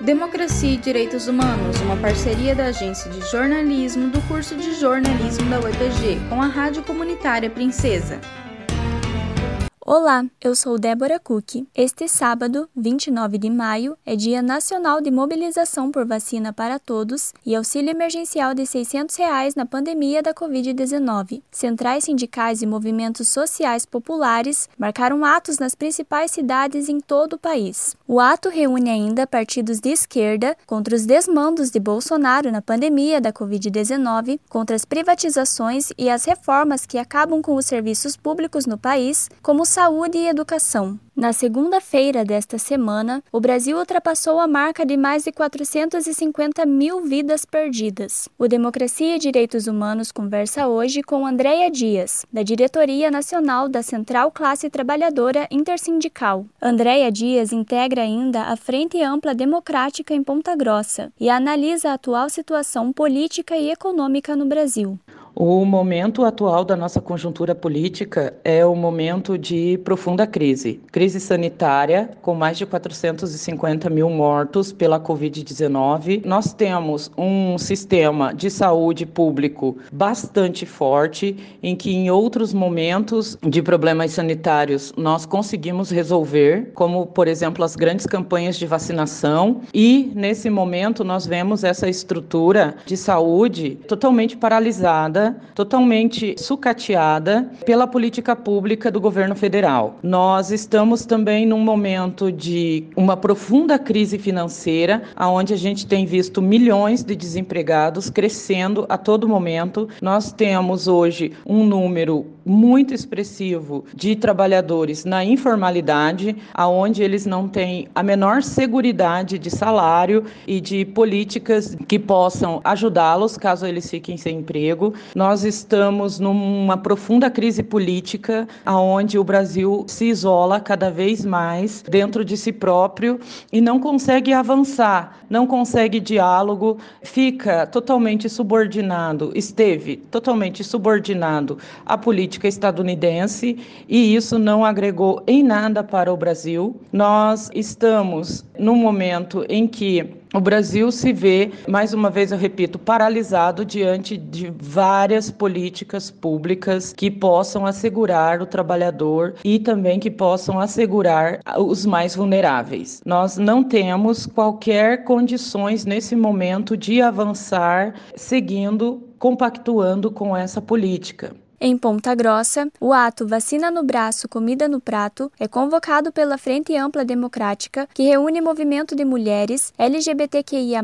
Democracia e Direitos Humanos, uma parceria da Agência de Jornalismo do curso de Jornalismo da UEPG com a Rádio Comunitária Princesa. Olá, eu sou Débora Cook. Este sábado, 29 de maio, é Dia Nacional de Mobilização por Vacina para Todos e auxílio emergencial de 600 reais na pandemia da Covid-19. Centrais sindicais e movimentos sociais populares marcaram atos nas principais cidades em todo o país. O ato reúne ainda partidos de esquerda contra os desmandos de Bolsonaro na pandemia da Covid-19, contra as privatizações e as reformas que acabam com os serviços públicos no país, como saúde e educação. Na segunda-feira desta semana, o Brasil ultrapassou a marca de mais de 450 mil vidas perdidas. O Democracia e Direitos Humanos conversa hoje com Andréia Dias, da Diretoria Nacional da Central Classe Trabalhadora Intersindical. Andréia Dias integra ainda a Frente Ampla Democrática em Ponta Grossa e analisa a atual situação política e econômica no Brasil. O momento atual da nossa conjuntura política é o momento de profunda crise. Crise sanitária, com mais de 450 mil mortos pela Covid-19. Nós temos um sistema de saúde público bastante forte, em que em outros momentos de problemas sanitários nós conseguimos resolver, como, por exemplo, as grandes campanhas de vacinação. E, nesse momento, nós vemos essa estrutura de saúde totalmente paralisada totalmente sucateada pela política pública do governo federal. Nós estamos também num momento de uma profunda crise financeira, onde a gente tem visto milhões de desempregados crescendo a todo momento. Nós temos hoje um número muito expressivo de trabalhadores na informalidade, aonde eles não têm a menor segurança de salário e de políticas que possam ajudá-los caso eles fiquem sem emprego. Nós estamos numa profunda crise política, aonde o Brasil se isola cada vez mais dentro de si próprio e não consegue avançar, não consegue diálogo, fica totalmente subordinado, esteve totalmente subordinado à política estadunidense e isso não agregou em nada para o Brasil. Nós estamos num momento em que o Brasil se vê, mais uma vez eu repito, paralisado diante de várias políticas públicas que possam assegurar o trabalhador e também que possam assegurar os mais vulneráveis. Nós não temos qualquer condições nesse momento de avançar seguindo, compactuando com essa política. Em Ponta Grossa, o ato Vacina no Braço, Comida no Prato é convocado pela Frente Ampla Democrática, que reúne movimento de mulheres, LGBTQIA,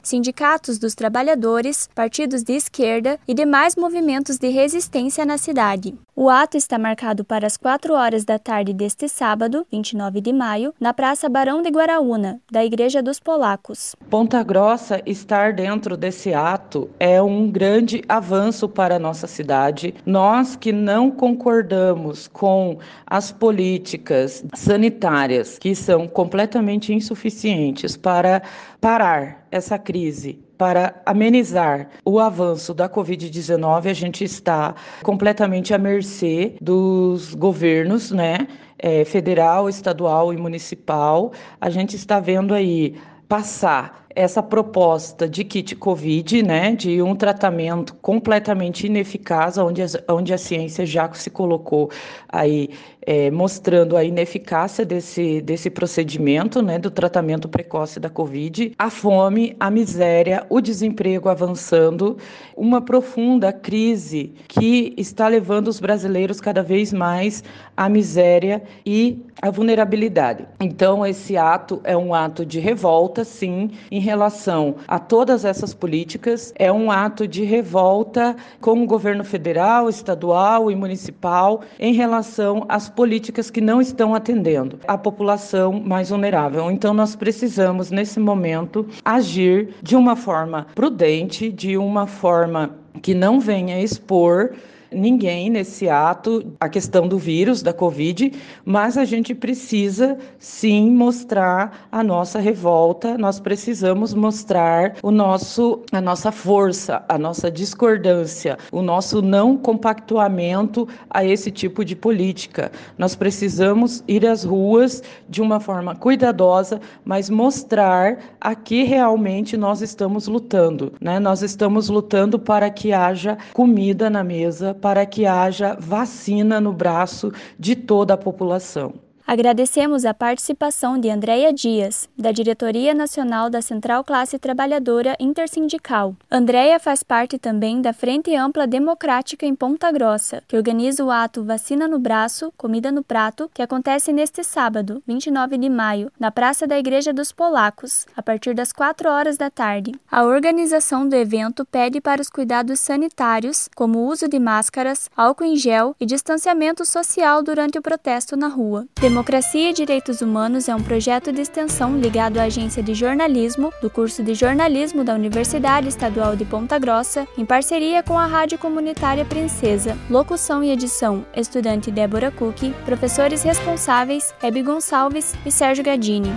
sindicatos dos trabalhadores, partidos de esquerda e demais movimentos de resistência na cidade. O ato está marcado para as 4 horas da tarde deste sábado, 29 de maio, na Praça Barão de Guaraúna, da Igreja dos Polacos. Ponta Grossa estar dentro desse ato é um grande avanço para a nossa cidade. Nós que não concordamos com as políticas sanitárias que são completamente insuficientes para parar essa crise para amenizar o avanço da Covid-19, a gente está completamente à mercê dos governos, né? É, federal, estadual e municipal. A gente está vendo aí passar essa proposta de kit Covid, né, de um tratamento completamente ineficaz, onde a, onde a ciência já se colocou aí é, mostrando a ineficácia desse, desse procedimento, né, do tratamento precoce da Covid, a fome, a miséria, o desemprego avançando, uma profunda crise que está levando os brasileiros cada vez mais à miséria e à vulnerabilidade. Então, esse ato é um ato de revolta, sim, em relação a todas essas políticas, é um ato de revolta com o governo federal, estadual e municipal em relação às políticas que não estão atendendo a população mais vulnerável. Então, nós precisamos, nesse momento, agir de uma forma prudente, de uma forma que não venha expor ninguém nesse ato a questão do vírus, da Covid, mas a gente precisa sim mostrar a nossa revolta, nós precisamos mostrar o nosso, a nossa força, a nossa discordância, o nosso não compactuamento a esse tipo de política. Nós precisamos ir às ruas de uma forma cuidadosa, mas mostrar a que realmente nós estamos lutando. Né? Nós estamos lutando para que haja comida na mesa, para que haja vacina no braço de toda a população. Agradecemos a participação de Andréia Dias, da Diretoria Nacional da Central Classe Trabalhadora Intersindical. Andréia faz parte também da Frente Ampla Democrática em Ponta Grossa, que organiza o ato Vacina no Braço, Comida no Prato, que acontece neste sábado, 29 de maio, na Praça da Igreja dos Polacos, a partir das 4 horas da tarde. A organização do evento pede para os cuidados sanitários, como o uso de máscaras, álcool em gel e distanciamento social durante o protesto na rua. Democracia e Direitos Humanos é um projeto de extensão ligado à Agência de Jornalismo do curso de jornalismo da Universidade Estadual de Ponta Grossa, em parceria com a Rádio Comunitária Princesa. Locução e edição: estudante Débora Cook, professores responsáveis: Hebe Gonçalves e Sérgio Gadini.